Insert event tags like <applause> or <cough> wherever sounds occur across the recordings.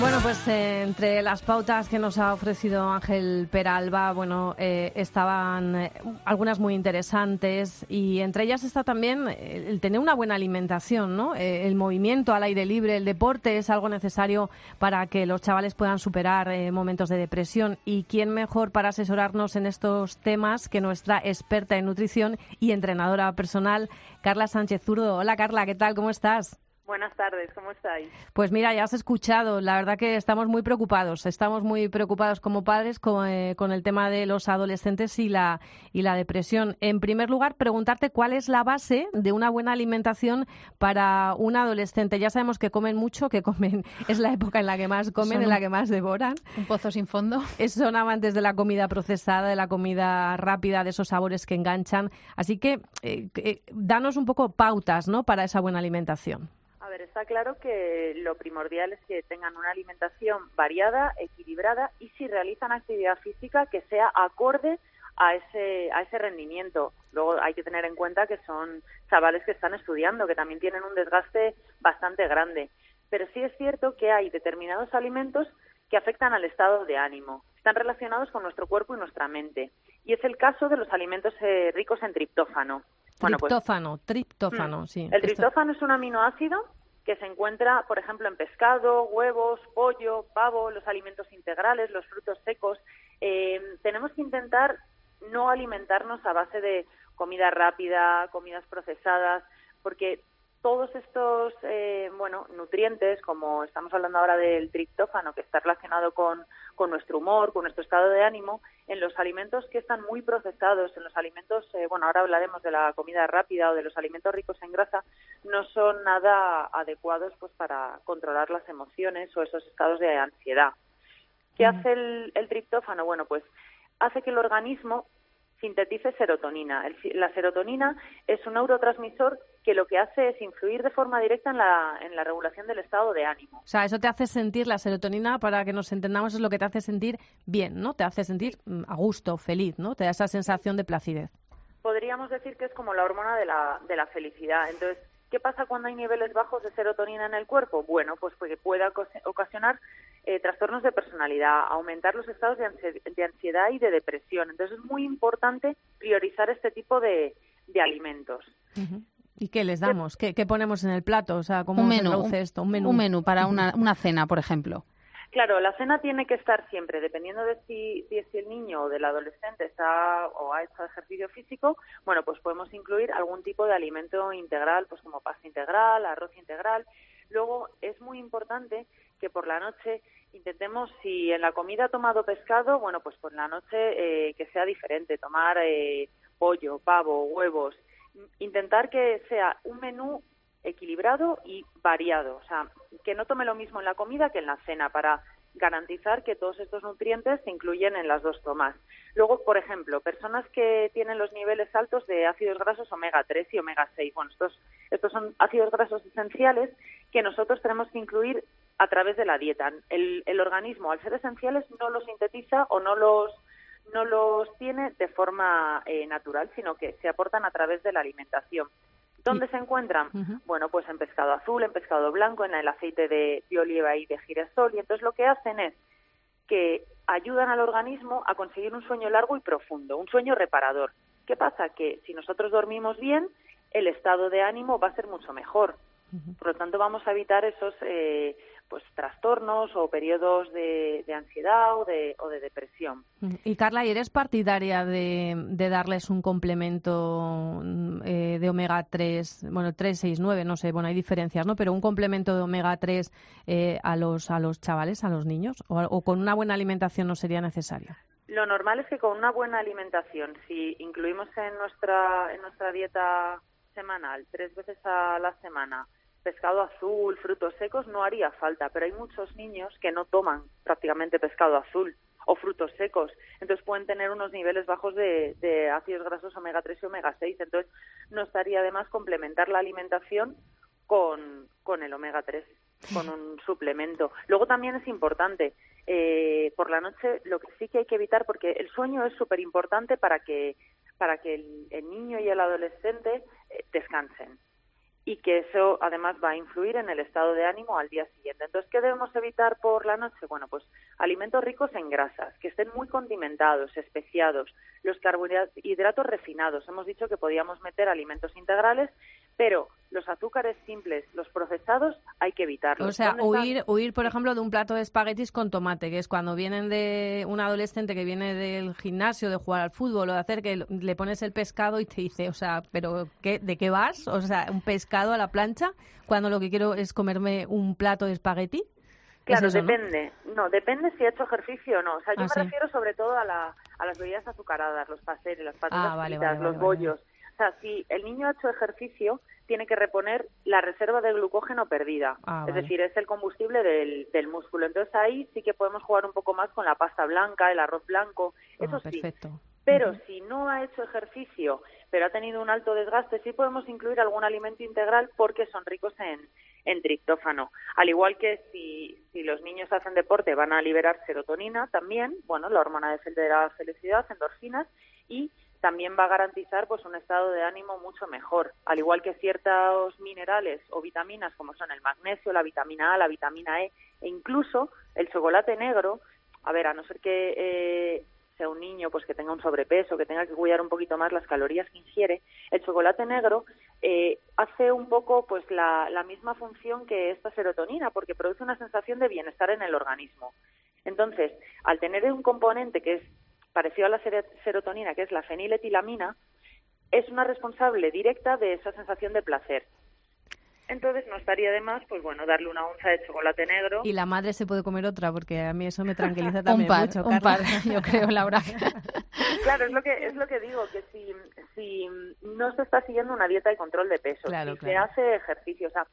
Bueno, pues eh, entre las pautas que nos ha ofrecido Ángel Peralba, bueno, eh, estaban eh, algunas muy interesantes y entre ellas está también el tener una buena alimentación, ¿no? el movimiento al aire libre, el deporte es algo necesario para que los chavales puedan superar momentos de depresión y quién mejor para asesorarnos en estos temas que nuestra experta en nutrición y entrenadora personal, Carla Sánchez Zurdo. Hola Carla, ¿qué tal? ¿Cómo estás? Buenas tardes, ¿cómo estáis? Pues mira, ya has escuchado, la verdad que estamos muy preocupados, estamos muy preocupados como padres con, eh, con, el tema de los adolescentes y la, y la depresión. En primer lugar, preguntarte cuál es la base de una buena alimentación para un adolescente. Ya sabemos que comen mucho, que comen, <laughs> es la época en la que más comen, en la que más devoran. Un pozo sin fondo. <laughs> son amantes de la comida procesada, de la comida rápida, de esos sabores que enganchan. Así que eh, eh, danos un poco pautas ¿no? para esa buena alimentación. Ver, está claro que lo primordial es que tengan una alimentación variada, equilibrada y si realizan actividad física que sea acorde a ese, a ese rendimiento. Luego hay que tener en cuenta que son chavales que están estudiando, que también tienen un desgaste bastante grande. Pero sí es cierto que hay determinados alimentos que afectan al estado de ánimo. Están relacionados con nuestro cuerpo y nuestra mente. Y es el caso de los alimentos eh, ricos en triptófano. Pues triptófano, triptófano, mm. sí. El triptófano es un aminoácido que se encuentra, por ejemplo, en pescado, huevos, pollo, pavo, los alimentos integrales, los frutos secos. Eh, tenemos que intentar no alimentarnos a base de comida rápida, comidas procesadas, porque todos estos eh, bueno nutrientes, como estamos hablando ahora del triptófano, que está relacionado con, con, nuestro humor, con nuestro estado de ánimo, en los alimentos que están muy procesados, en los alimentos, eh, bueno, ahora hablaremos de la comida rápida o de los alimentos ricos en grasa, no son nada adecuados pues para controlar las emociones o esos estados de ansiedad. ¿Qué hace el, el triptófano? Bueno, pues hace que el organismo sintetice serotonina. la serotonina es un neurotransmisor que lo que hace es influir de forma directa en la, en la regulación del estado de ánimo. O sea, eso te hace sentir, la serotonina, para que nos entendamos, es lo que te hace sentir bien, ¿no? Te hace sentir mm, a gusto, feliz, ¿no? Te da esa sensación de placidez. Podríamos decir que es como la hormona de la, de la felicidad. Entonces, ¿Qué pasa cuando hay niveles bajos de serotonina en el cuerpo? Bueno, pues que puede ocasionar eh, trastornos de personalidad, aumentar los estados de, ansiedad y de depresión. Entonces es muy importante priorizar este tipo de, alimentos. ¿Y qué les damos? ¿Qué, ponemos en el plato? O sea, ¿cómo un menú, esto? Un menú. Un menú para una, una cena, por ejemplo. Claro, la cena tiene que estar siempre, dependiendo de si, si, el niño o del adolescente está o ha hecho ejercicio físico, bueno, pues podemos incluir algún tipo de alimento integral, pues como pasta integral, arroz integral. Luego es muy importante que por la noche intentemos, si en la comida ha tomado pescado, bueno, pues por la noche eh, que sea diferente, tomar eh, pollo, pavo, huevos, intentar que sea un menú equilibrado y variado, o sea, que no tome lo mismo en la comida que en la cena para garantizar que todos estos nutrientes se incluyen en las dos tomas. Luego, por ejemplo, personas que tienen los niveles altos de ácidos grasos omega 3 y omega 6. Bueno, estos, estos son ácidos grasos esenciales que nosotros tenemos que incluir a través de la dieta. El, el organismo, al ser esenciales, no los sintetiza o no los no los tiene de forma eh, natural, sino que se aportan a través de la alimentación. ¿Dónde se encuentran? Bueno, pues en pescado azul, en pescado blanco, en el aceite de, oliva y de girasol. Y entonces lo que hacen es que ayudan al organismo a conseguir un sueño largo y profundo, un sueño reparador. ¿Qué pasa? Que si nosotros dormimos bien, el estado de ánimo va a ser mucho mejor. Por lo tanto, vamos a evitar esos eh, pues trastornos o periodos de, ansiedad o de, o de, depresión. Y Carla, ¿y eres partidaria de, darles un complemento eh, de omega 3, bueno, 3, 6, 9, no sé, bueno, hay diferencias, ¿no? Pero un complemento de omega 3 eh, a, los, a los chavales, a los niños, o, con una buena alimentación no sería necesario? Lo normal es que con una buena alimentación, si incluimos en nuestra, en nuestra dieta semanal, tres veces a la semana, pescado azul, frutos secos, no haría falta, pero hay muchos niños que no toman prácticamente pescado azul o frutos secos, entonces pueden tener unos niveles bajos de, ácidos grasos omega 3 y omega 6, entonces no estaría de más complementar la alimentación con, con el omega 3, con un suplemento. Luego también es importante, eh, por la noche lo que sí que hay que evitar, porque el sueño es súper importante para que para que el, niño y el adolescente eh, descansen y que eso además va a influir en el estado de ánimo al día siguiente. Entonces, ¿qué debemos evitar por la noche? Bueno, pues alimentos ricos en grasas, que estén muy condimentados, especiados, los carbohidratos refinados. Hemos dicho que podíamos meter alimentos integrales, pero los azúcares simples, los procesados, hay que evitarlos. O sea, huir, huir, por ejemplo, de un plato de espaguetis con tomate, que es cuando vienen de un adolescente que viene del gimnasio, de jugar al fútbol o de hacer que le pones el pescado y te dice, o sea, ¿pero qué, de qué vas? O sea, un pescado a la plancha cuando lo que quiero es comerme un plato de espagueti. Claro, depende. ¿no? depende si ha hecho ejercicio o no. O sea, yo ah, me refiero sobre todo a, la, a las bebidas azucaradas, los pasteles, las patatas ah, fritas, los bollos. O sea, si el niño ha hecho ejercicio, tiene que reponer la reserva de glucógeno perdida. Ah, es decir, es el combustible del, del, músculo. Entonces ahí sí que podemos jugar un poco más con la pasta blanca, el arroz blanco. Eso sí. Pero si no ha hecho ejercicio, pero ha tenido un alto desgaste, sí podemos incluir algún alimento integral porque son ricos en, en triptófano. Al igual que si, si los niños hacen deporte van a liberar serotonina también, bueno, la hormona de la felicidad, endorfinas, y también va a garantizar pues un estado de ánimo mucho mejor, al igual que ciertos minerales o vitaminas como son el magnesio, la vitamina A, la vitamina E e incluso el chocolate negro, a ver, a no ser que eh, sea un niño pues que tenga un sobrepeso, que tenga que cuidar un poquito más las calorías que ingiere, el chocolate negro eh, hace un poco pues la, la misma función que esta serotonina, porque produce una sensación de bienestar en el organismo. Entonces, al tener un componente que es parecido a la serotonina, que es la feniletilamina, es una responsable directa de esa sensación de placer. Entonces no estaría de más, pues bueno, darle una onza de chocolate negro. Y la madre se puede comer otra, porque a mí eso me <laughs> tranquiliza también un mucho. Un par, yo creo, Laura. <laughs> claro, es lo que es lo que digo, que si, si no se está siguiendo una dieta de control de peso, si se hace ejercicio, o sea,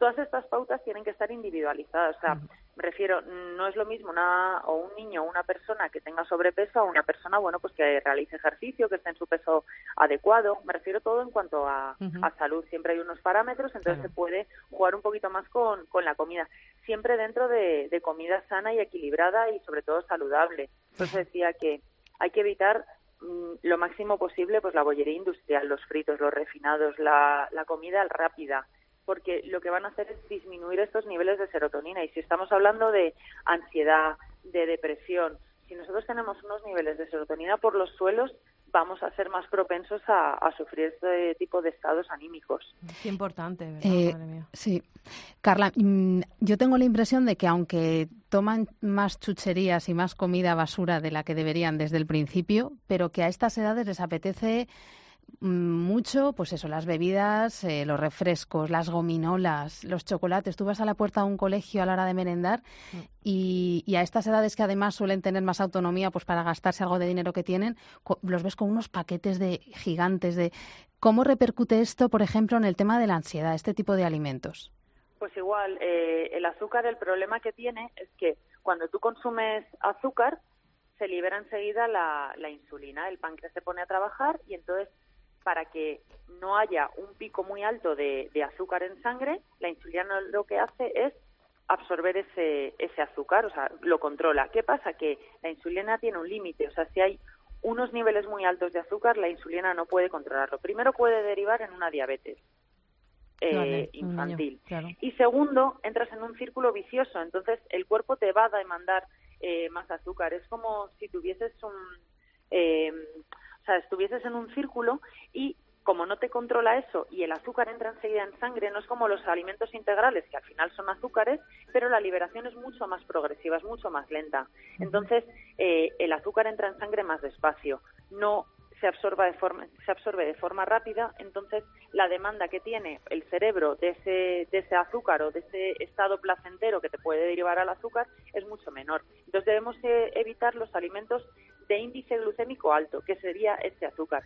todas estas pautas tienen que estar individualizadas. O sea, me refiero, no es lo mismo una, o un niño o una persona que tenga sobrepeso o una persona, bueno, pues que realice ejercicio, que esté en su peso adecuado. Me refiero todo en cuanto a, salud. Siempre hay unos parámetros, entonces se puede jugar un poquito más con, con la comida. Siempre dentro de, de comida sana y equilibrada y sobre todo saludable. Entonces decía que hay que evitar mm, lo máximo posible pues la bollería industrial, los fritos, los refinados, la, la comida rápida, porque lo que van a hacer es disminuir estos niveles de serotonina. Y si estamos hablando de ansiedad, de depresión, si nosotros tenemos unos niveles de serotonina por los suelos, vamos a ser más propensos a, sufrir este tipo de estados anímicos. Qué importante, ¿verdad? Eh, sí. Carla, mm, yo tengo la impresión de que aunque toman más chucherías y más comida basura de la que deberían desde el principio, pero que a estas edades les apetece mucho, pues eso, las bebidas, eh, los refrescos, las gominolas, los chocolates. Tú vas a la puerta de un colegio a la hora de merendar mm. y, a estas edades que además suelen tener más autonomía, pues para gastarse algo de dinero que tienen, los ves con unos paquetes de gigantes de. ¿Cómo repercute esto, por ejemplo, en el tema de la ansiedad, este tipo de alimentos? Pues igual, eh, el azúcar, el problema que tiene es que cuando tú consumes azúcar, se libera enseguida la, la insulina, el páncreas se pone a trabajar y entonces para que no haya un pico muy alto de, azúcar en sangre, la insulina lo que hace es absorber ese, ese azúcar, o sea, lo controla. ¿Qué pasa? Que la insulina tiene un límite, o sea, si hay unos niveles muy altos de azúcar, la insulina no puede controlarlo. Primero puede derivar en una diabetes eh, infantil. Y segundo, entras en un círculo vicioso, entonces el cuerpo te va a demandar eh, más azúcar. Es como si tuvieses un... Eh, o sea, estuvieses en un círculo y como no te controla eso y el azúcar entra enseguida en sangre, no es como los alimentos integrales, que al final son azúcares, pero la liberación es mucho más progresiva, es mucho más lenta. Entonces, eh, el azúcar entra en sangre más despacio, no se, absorba de forma, se absorbe de forma rápida, entonces la demanda que tiene el cerebro de ese, de ese azúcar o de ese estado placentero que te puede derivar al azúcar es mucho menor. Entonces debemos eh, evitar los alimentos de índice glucémico alto, que sería este azúcar.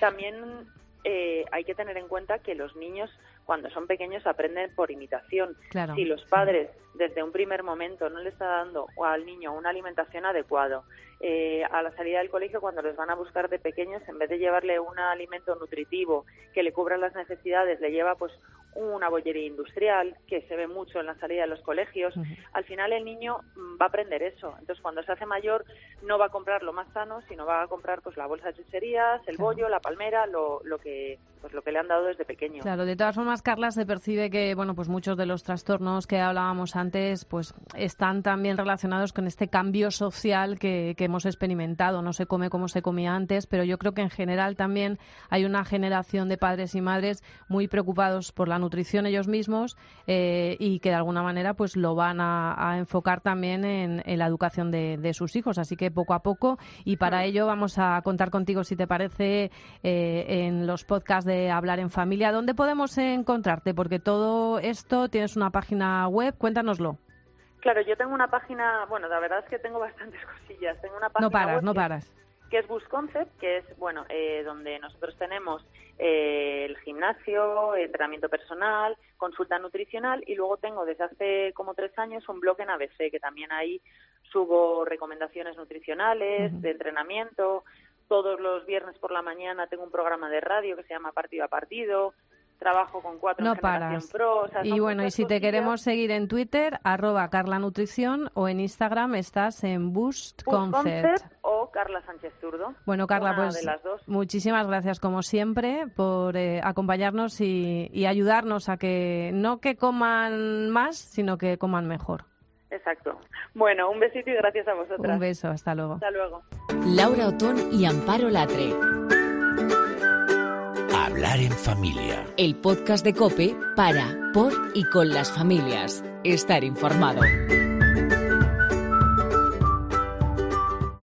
También eh, hay que tener en cuenta que los niños cuando son pequeños aprenden por imitación. Si los padres desde un primer momento no le están dando al niño una alimentación adecuada, eh, a la salida del colegio, cuando les van a buscar de pequeños, en vez de llevarle un alimento nutritivo que le cubra las necesidades, le lleva pues una bollería industrial, que se ve mucho en la salida de los colegios. Al final el niño mm, va a aprender eso. Entonces, cuando se hace mayor, no va a comprar lo más sano, sino va a comprar pues la bolsa de chucherías, el bollo, la palmera, lo, lo que pues lo que le han dado desde pequeño. Claro, de todas formas, Carla, se percibe que bueno, pues muchos de los trastornos que hablábamos antes, pues están también relacionados con este cambio social que, que hemos experimentado. No se come como se comía antes, pero yo creo que en general también hay una generación de padres y madres muy preocupados por la nutrición ellos mismos eh, y que de alguna manera pues lo van a, enfocar también en, la educación de, sus hijos. Así que poco a poco y para ello vamos a contar contigo, si te parece, eh, en los podcasts de Hablar en Familia. ¿Dónde podemos encontrarte? Porque todo esto tienes una página web, cuéntanoslo. Claro, yo tengo una página, bueno, la verdad es que tengo bastantes <laughs> cosillas. Tengo una página no paras, no paras que es Bus Concept, que es bueno eh, donde nosotros tenemos eh, el gimnasio, entrenamiento personal, consulta nutricional y luego tengo desde hace como tres años un blog en ABC que también ahí subo recomendaciones nutricionales, de entrenamiento. Todos los viernes por la mañana tengo un programa de radio que se llama Partido a Partido trabajo con cuatro no paras. y bueno, y si te queremos seguir en Twitter, arroba Carla Nutrición o en Instagram estás en Boost, Concept. o Carla Sánchez Zurdo. Bueno, Carla, pues muchísimas gracias como siempre por eh, acompañarnos y, y ayudarnos a que no que coman más, sino que coman mejor. Exacto. Bueno, un besito y gracias a vosotras. Un beso, hasta luego. Hasta luego. Laura Otón y Amparo Latre. Hablar en familia. El podcast de Cope para, por y con las familias. Estar informado.